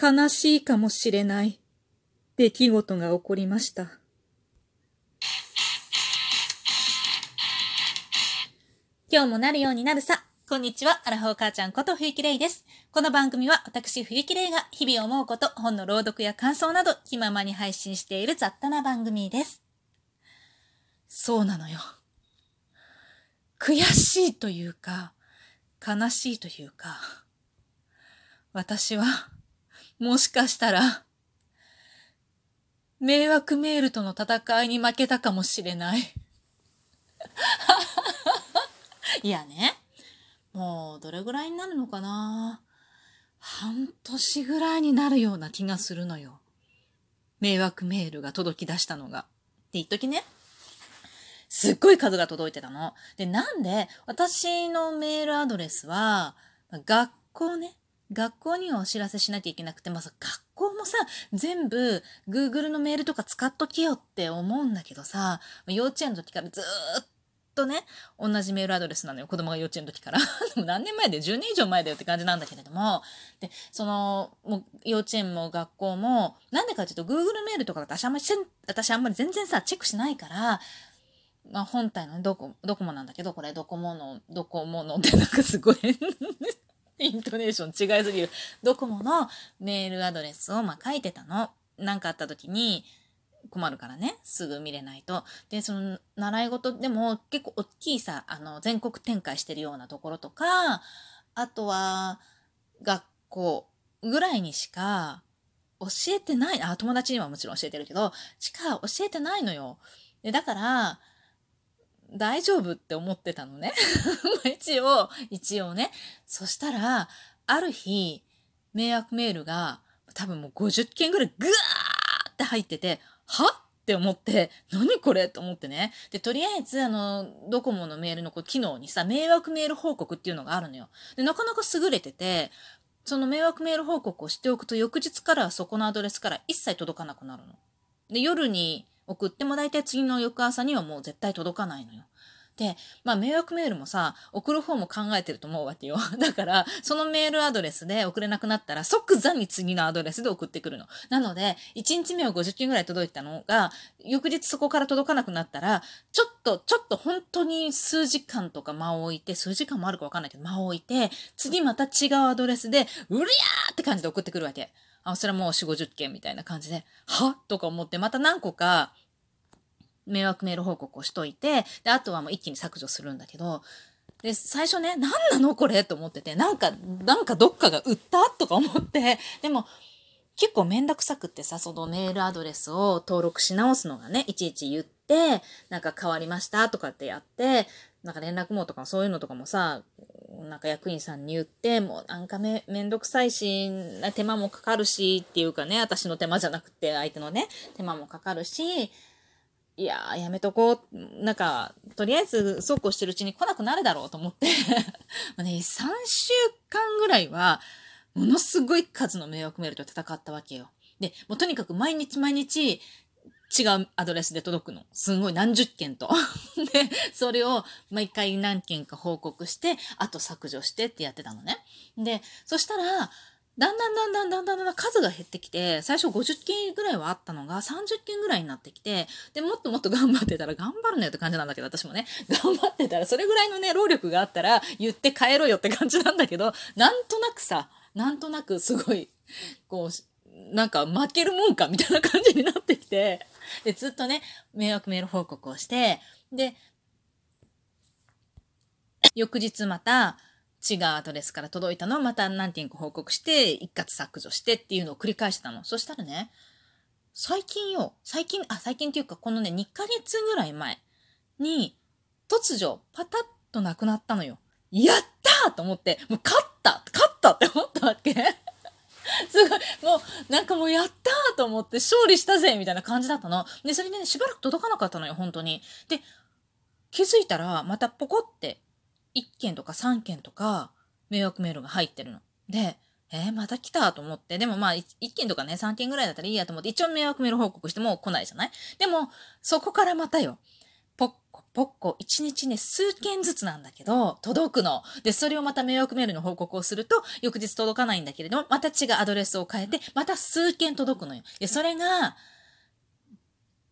悲しいかもしれない出来事が起こりました。今日もなるようになるさ。こんにちは、アラフォー母ちゃんこと冬木玲です。この番組は私冬木玲が日々思うこと、本の朗読や感想など気ままに配信している雑多な番組です。そうなのよ。悔しいというか、悲しいというか、私は、もしかしたら、迷惑メールとの戦いに負けたかもしれない。いやね、もうどれぐらいになるのかな半年ぐらいになるような気がするのよ。迷惑メールが届き出したのが。って言っときね。すっごい数が届いてたの。で、なんで、私のメールアドレスは、学校ね、学校にはお知らせしなきゃいけなくて、まあ、学校もさ、全部 Google のメールとか使っとけよって思うんだけどさ、幼稚園の時からずっとね、同じメールアドレスなのよ。子供が幼稚園の時から。何年前で ?10 年以上前だよって感じなんだけれども。で、その、もう幼稚園も学校も、なんでかっていうと Google メールとか私あんまり、私あんまり全然さ、チェックしないから、まあ、本体のドコ、ドコモなんだけど、これドコモの、ドコモのってなんかすごい イントネーション違いすぎる。ドコモのメールアドレスをまあ書いてたの。なんかあった時に困るからね。すぐ見れないと。で、その習い事でも結構大きいさ、あの、全国展開してるようなところとか、あとは学校ぐらいにしか教えてない。あ、友達にはもちろん教えてるけど、しか教えてないのよ。で、だから、大丈夫って思ってたのね。一応、一応ね。そしたら、ある日、迷惑メールが多分もう50件ぐらいグワーって入ってて、はって思って、何これと思ってね。で、とりあえず、あの、ドコモのメールのこう機能にさ、迷惑メール報告っていうのがあるのよ。で、なかなか優れてて、その迷惑メール報告をしておくと、翌日からはそこのアドレスから一切届かなくなるの。で、夜に送っても大体次の翌朝にはもう絶対届かないのよ。で、まあ迷惑メールもさ、送る方も考えてると思うわけよ。だから、そのメールアドレスで送れなくなったら即座に次のアドレスで送ってくるの。なので、1日目は50件ぐらい届いたのが、翌日そこから届かなくなったら、ちょっと、ちょっと本当に数時間とか間を置いて、数時間もあるかわかんないけど、間を置いて、次また違うアドレスで、うりゃーって感じで送ってくるわけ。あ、それはもう4、50件みたいな感じで、は？とか思って、また何個か、迷惑メール報告をしといて、で、あとはもう一気に削除するんだけど、で、最初ね、何なのこれと思ってて、なんか、なんかどっかが売った？とか思って、でも、結構めんどくさくってさ、そのメールアドレスを登録し直すのがね、いちいち言って、なんか変わりました？とかってやって、なんか連絡網とかそういうのとかもさ、なんか役員さんに言って、もうなんかめ、めんどくさいし、手間もかかるしっていうかね、私の手間じゃなくて相手のね、手間もかかるし、いやー、やめとこう。なんか、とりあえず、そうこうしてるうちに来なくなるだろうと思って まあね、3週間ぐらいは、ものすごい数の迷惑メールと戦ったわけよ。で、もうとにかく毎日毎日、違うアドレスで届くの。すごい何十件と。で、それを毎回何件か報告して、あと削除してってやってたのね。で、そしたら、だんだんだんだんだんだんだん数が減ってきて、最初50件ぐらいはあったのが30件ぐらいになってきて、で、もっともっと頑張ってたら頑張るねって感じなんだけど、私もね、頑張ってたら、それぐらいのね、労力があったら言って帰ろうよって感じなんだけど、なんとなくさ、なんとなくすごい、こう、なんか負けるもんかみたいな感じになってきて、で、ずっとね、迷惑メール報告をして、で、翌日また、違うアドレスから届いたのをまた何件か報告して、一括削除してっていうのを繰り返したの。そしたらね、最近よ、最近、あ、最近っていうかこのね、2ヶ月ぐらい前に、突如、パタッとなくなったのよ。やったと思って、もう勝った勝ったって思ったわけ すごい、もう、なんかもうやったと思って勝利したぜみたいな感じだったの。で、それでね、しばらく届かなかったのよ、本当に。で、気づいたら、またポコって1件とか3件とか迷惑メールが入ってるの。で、えー、また来たと思って。でもまあ1、1件とかね、3件ぐらいだったらいいやと思って、一応迷惑メール報告しても来ないじゃない？でも、そこからまたよ。ポッコポッコ、1日ね、数件ずつなんだけど、届くの。で、それをまた迷惑メールの報告をすると、翌日届かないんだけれども、また違うアドレスを変えて、また数件届くのよ。で、それが、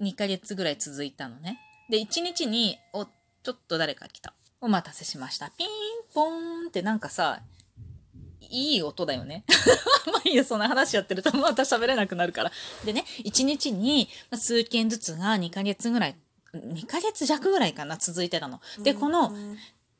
2ヶ月ぐらい続いたのね。で、1日に、お、ちょっと誰か来た。お待たせしました。ピンポーンってなんかさ、いい音だよね。まあいいや、そんな話やってるとまた喋れなくなるから。でね、1日に数件ずつが2ヶ月ぐらい、2ヶ月弱ぐらいかな、続いてたの。で、この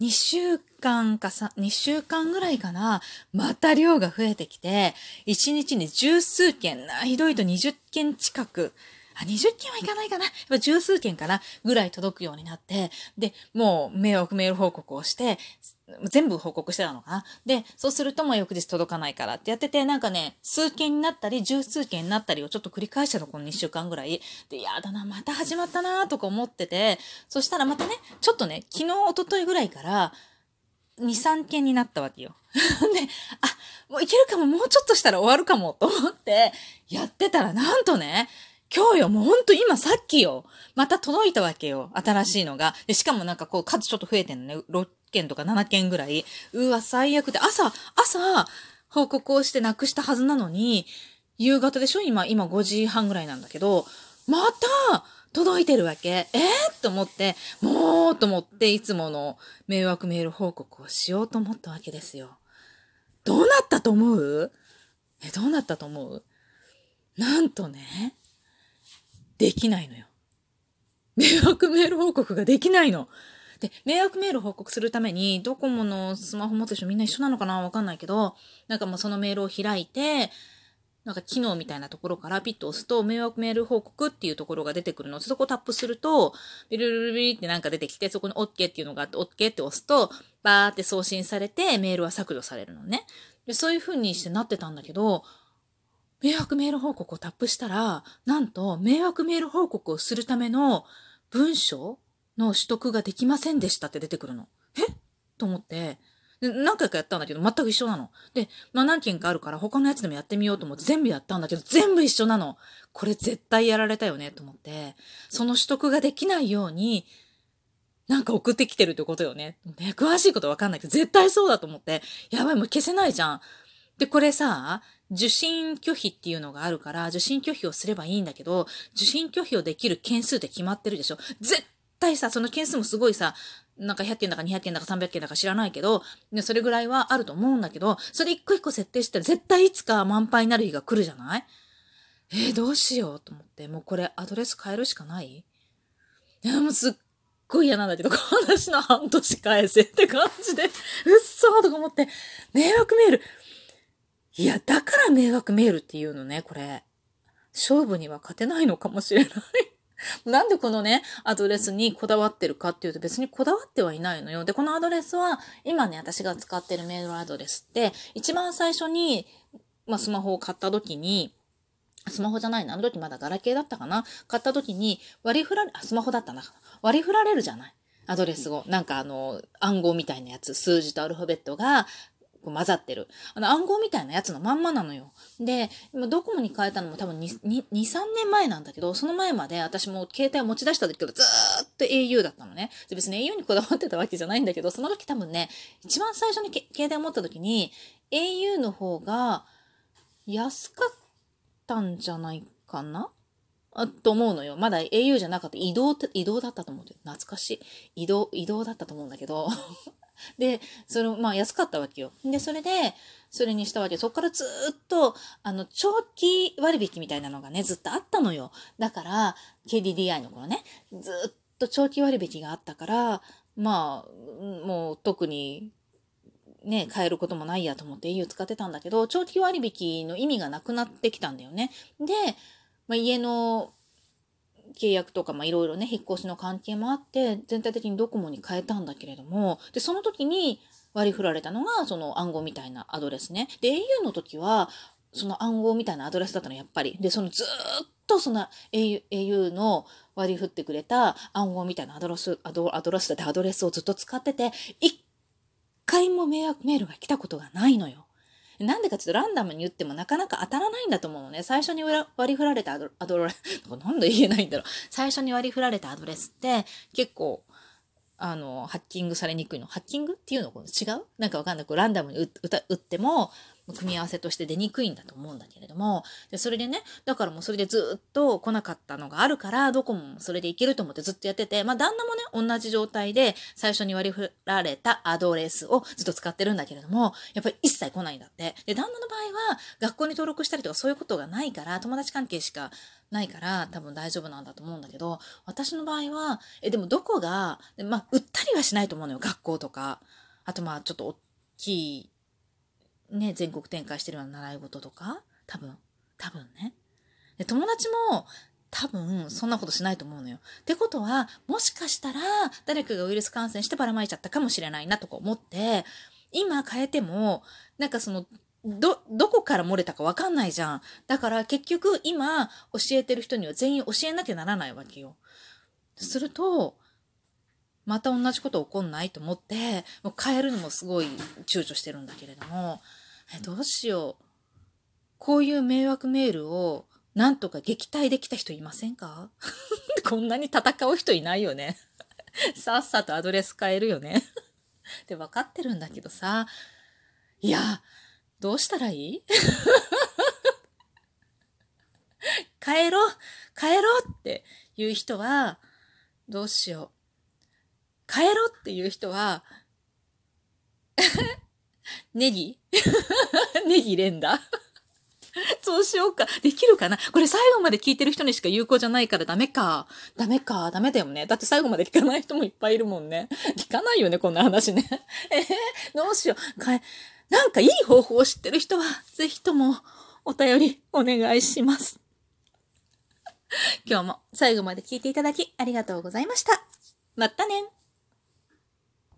2週間かさ、2週間ぐらいかな、また量が増えてきて、1日に十数件、ひどいと20件近く、あ、20件はいかないかな。やっぱ十数件かなぐらい届くようになって、で、もう迷惑メール報告をして、全部報告してたのかな。で、そうするともう翌日届かないからってやってて、なんかね、数件になったり、十数件になったりをちょっと繰り返したの、この2週間ぐらい。で、やだな、また始まったなとか思ってて、そしたらまたね、ちょっとね、昨日、一昨日ぐらいから、2、3件になったわけよ。で、あ、もういけるかも、もうちょっとしたら終わるかも、と思って、やってたら、なんとね、今日よ、もうほんと今さっきよ。また届いたわけよ。新しいのが。で、しかもなんかこう数ちょっと増えてんのね。6件とか7件ぐらい。うわ、最悪で。朝、朝、報告をしてなくしたはずなのに、夕方でしょ？今、今5時半ぐらいなんだけど、また、届いてるわけ。えー、と思って、もうと思っていつもの迷惑メール報告をしようと思ったわけですよ。どうなったと思う？え、どうなったと思う？なんとね、できないのよ。迷惑メール報告ができないの。で、迷惑メール報告するために、ドコモのスマホ持つ人みんな一緒なのかなわかんないけど、なんかもうそのメールを開いて、なんか機能みたいなところからピッと押すと、迷惑メール報告っていうところが出てくるの。そこをタップすると、ビルルルビルってなんか出てきて、そこに OK っていうのがあって、OK って押すと、バーって送信されて、メールは削除されるのね。で、そういう風にしてなってたんだけど、迷惑メール報告をタップしたら、なんと迷惑メール報告をするための文章の取得ができませんでしたって出てくるの。え？と思って、何回かやったんだけど全く一緒なの。で、まあ何件かあるから他のやつでもやってみようと思って全部やったんだけど全部一緒なの。これ絶対やられたよねと思って、その取得ができないように、なんか送ってきてるってことよね。ね詳しいことわかんないけど絶対そうだと思って、やばいもう消せないじゃん。で、これさ、受信拒否っていうのがあるから、受信拒否をすればいいんだけど、受信拒否をできる件数って決まってるでしょ。絶対さ、その件数もすごいさ、なんか100件だか200件だか300件だか知らないけど、ねそれぐらいはあると思うんだけど、それ一個一個設定したら絶対いつか満杯になる日が来るじゃない？えー、どうしようと思って、もうこれアドレス変えるしかない？いや、もうすっごい嫌なんだけど、私の半年返せって感じで、うっそーとか思って、迷惑メール、いや、だから迷惑メールっていうのね、これ。勝負には勝てないのかもしれない なんでこのね、アドレスにこだわってるかっていうと別にこだわってはいないのよ。で、このアドレスは、今ね、私が使ってるメールアドレスって、一番最初に、まあ、スマホを買った時に、スマホじゃないな。あの時まだガラケーだったかな？買った時に割り振られ、あ、スマホだったな。割り振られるじゃない？アドレスを。なんかあの、暗号みたいなやつ、数字とアルファベットがこう混ざってる。あの暗号みたいなやつのまんまなのよ。で、今ドコモに変えたのも多分2、2 3年前なんだけど、その前まで私も携帯を持ち出した時からずーっと au だったのね。で別に au にこだわってたわけじゃないんだけど、その時多分ね、一番最初に携帯を持った時に au の方が安かったんじゃないかなと思うのよ。まだ au じゃなかった。移動って、移動だったと思う。懐かしい。移動、移動だったと思うんだけど で、それ、まあ安かったわけよ。で、それで、それにしたわけ。そこからずっと、あの、長期割引みたいなのがね、ずっとあったのよ。だから、KDDI の頃ね、ずっと長期割引があったから、まあ、もう特に、ね、変えることもないやと思って au 使ってたんだけど、長期割引の意味がなくなってきたんだよね。で、まあ、家の契約とか、まあ、いろいろね、引っ越しの関係もあって、全体的にドコモに変えたんだけれども、で、その時に割り振られたのが、その暗号みたいなアドレスね。で、au の時は、その暗号みたいなアドレスだったの、やっぱり。で、そのずっとその au, au の割り振ってくれた暗号みたいなアドレス、アドアドレスだってアドレスをずっと使ってて、一回も迷惑メールが来たことがないのよ。なんでかちょっとランダムに打ってもなかなか当たらないんだと思うのね。最初に割り振られたアドアドレス、なんで言えないんだろう。最初に割り振られたアドレスって結構、あの、ハッキングされにくいの。ハッキングっていうの違う？なんかわかんない。こうランダムに打っても、組み合わせとして出にくいんだと思うんだけれども、でそれでね、だからもうそれでずっと来なかったのがあるから、どこもそれでいけると思ってずっとやってて、まあ旦那もね、同じ状態で最初に割り振られたアドレスをずっと使ってるんだけれども、やっぱり一切来ないんだって。で、旦那の場合は学校に登録したりとかそういうことがないから、友達関係しかないから多分大丈夫なんだと思うんだけど、私の場合は、え、でもどこが、まあ、売ったりはしないと思うのよ、学校とか。あとまあ、ちょっと大きいね、全国展開してるような習い事とか、多分、多分ね。で友達も多分そんなことしないと思うのよ。ってことは、もしかしたら誰かがウイルス感染してばらまいちゃったかもしれないなとか思って、今変えても、なんかその、ど、どこから漏れたかわかんないじゃん。だから結局今教えてる人には全員教えなきゃならないわけよ。すると、また同じこと起こんないと思って、もう変えるのもすごい躊躇してるんだけれども、え、どうしよう。こういう迷惑メールをなんとか撃退できた人いませんか？こんなに戦う人いないよね。さっさとアドレス変えるよね。って分かってるんだけどさ。いや、どうしたらいい？帰ろう帰ろっていう人は、どうしよう。帰ろっていう人は、ネギ？ネギ連打？そうしようか。できるかな？これ最後まで聞いてる人にしか有効じゃないからダメか。ダメか。ダメだよね。だって最後まで聞かない人もいっぱいいるもんね。聞かないよね、こんな話ね。えー、どうしよう。かえ、なんかいい方法を知ってる人は、ぜひともお便りお願いします。今日も最後まで聞いていただきありがとうございました。またね